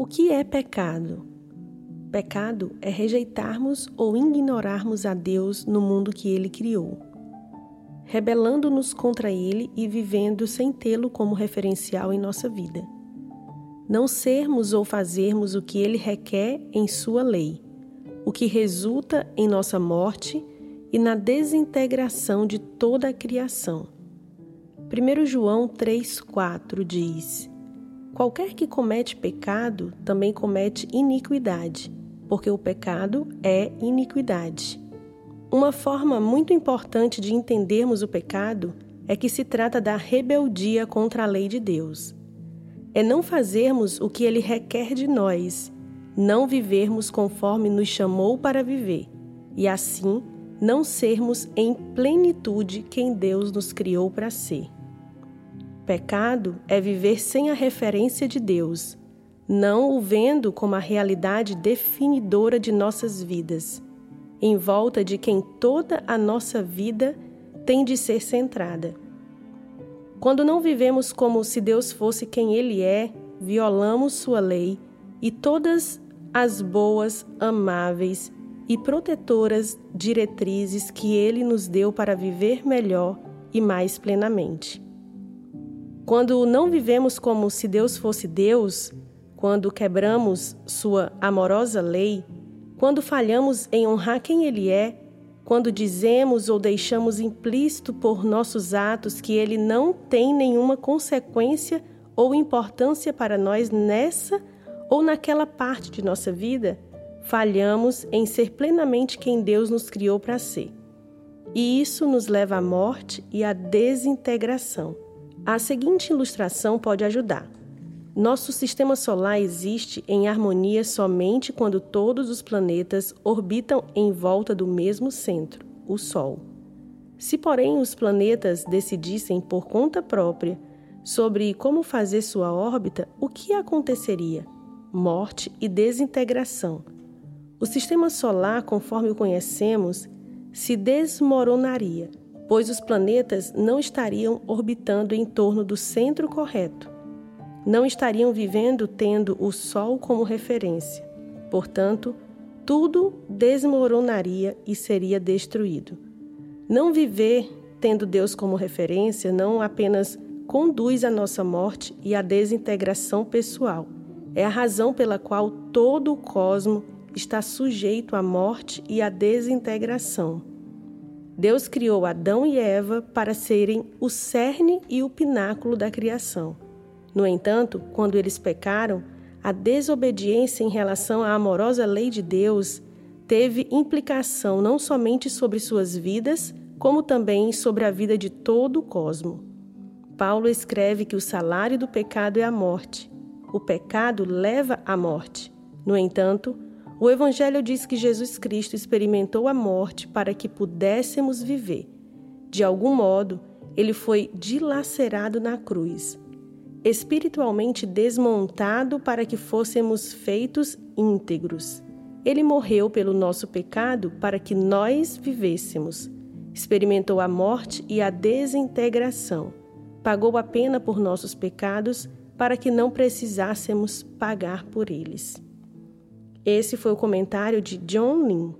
O que é pecado? Pecado é rejeitarmos ou ignorarmos a Deus no mundo que Ele criou, rebelando-nos contra Ele e vivendo sem tê-lo como referencial em nossa vida. Não sermos ou fazermos o que Ele requer em Sua lei, o que resulta em nossa morte e na desintegração de toda a criação. 1 João 3,4 diz Qualquer que comete pecado também comete iniquidade, porque o pecado é iniquidade. Uma forma muito importante de entendermos o pecado é que se trata da rebeldia contra a lei de Deus. É não fazermos o que ele requer de nós, não vivermos conforme nos chamou para viver, e assim não sermos em plenitude quem Deus nos criou para ser. Pecado é viver sem a referência de Deus, não o vendo como a realidade definidora de nossas vidas, em volta de quem toda a nossa vida tem de ser centrada. Quando não vivemos como se Deus fosse quem Ele é, violamos Sua lei e todas as boas, amáveis e protetoras diretrizes que Ele nos deu para viver melhor e mais plenamente. Quando não vivemos como se Deus fosse Deus, quando quebramos Sua amorosa lei, quando falhamos em honrar quem Ele é, quando dizemos ou deixamos implícito por nossos atos que Ele não tem nenhuma consequência ou importância para nós nessa ou naquela parte de nossa vida, falhamos em ser plenamente quem Deus nos criou para ser. E isso nos leva à morte e à desintegração. A seguinte ilustração pode ajudar. Nosso sistema solar existe em harmonia somente quando todos os planetas orbitam em volta do mesmo centro, o Sol. Se, porém, os planetas decidissem por conta própria sobre como fazer sua órbita, o que aconteceria? Morte e desintegração. O sistema solar, conforme o conhecemos, se desmoronaria pois os planetas não estariam orbitando em torno do centro correto. Não estariam vivendo tendo o Sol como referência. Portanto, tudo desmoronaria e seria destruído. Não viver tendo Deus como referência não apenas conduz à nossa morte e à desintegração pessoal. É a razão pela qual todo o cosmo está sujeito à morte e à desintegração. Deus criou Adão e Eva para serem o cerne e o pináculo da criação. No entanto, quando eles pecaram, a desobediência em relação à amorosa lei de Deus teve implicação não somente sobre suas vidas, como também sobre a vida de todo o cosmo. Paulo escreve que o salário do pecado é a morte. O pecado leva à morte. No entanto, o Evangelho diz que Jesus Cristo experimentou a morte para que pudéssemos viver. De algum modo, ele foi dilacerado na cruz, espiritualmente desmontado para que fôssemos feitos íntegros. Ele morreu pelo nosso pecado para que nós vivêssemos. Experimentou a morte e a desintegração. Pagou a pena por nossos pecados para que não precisássemos pagar por eles. Esse foi o comentário de John Lin.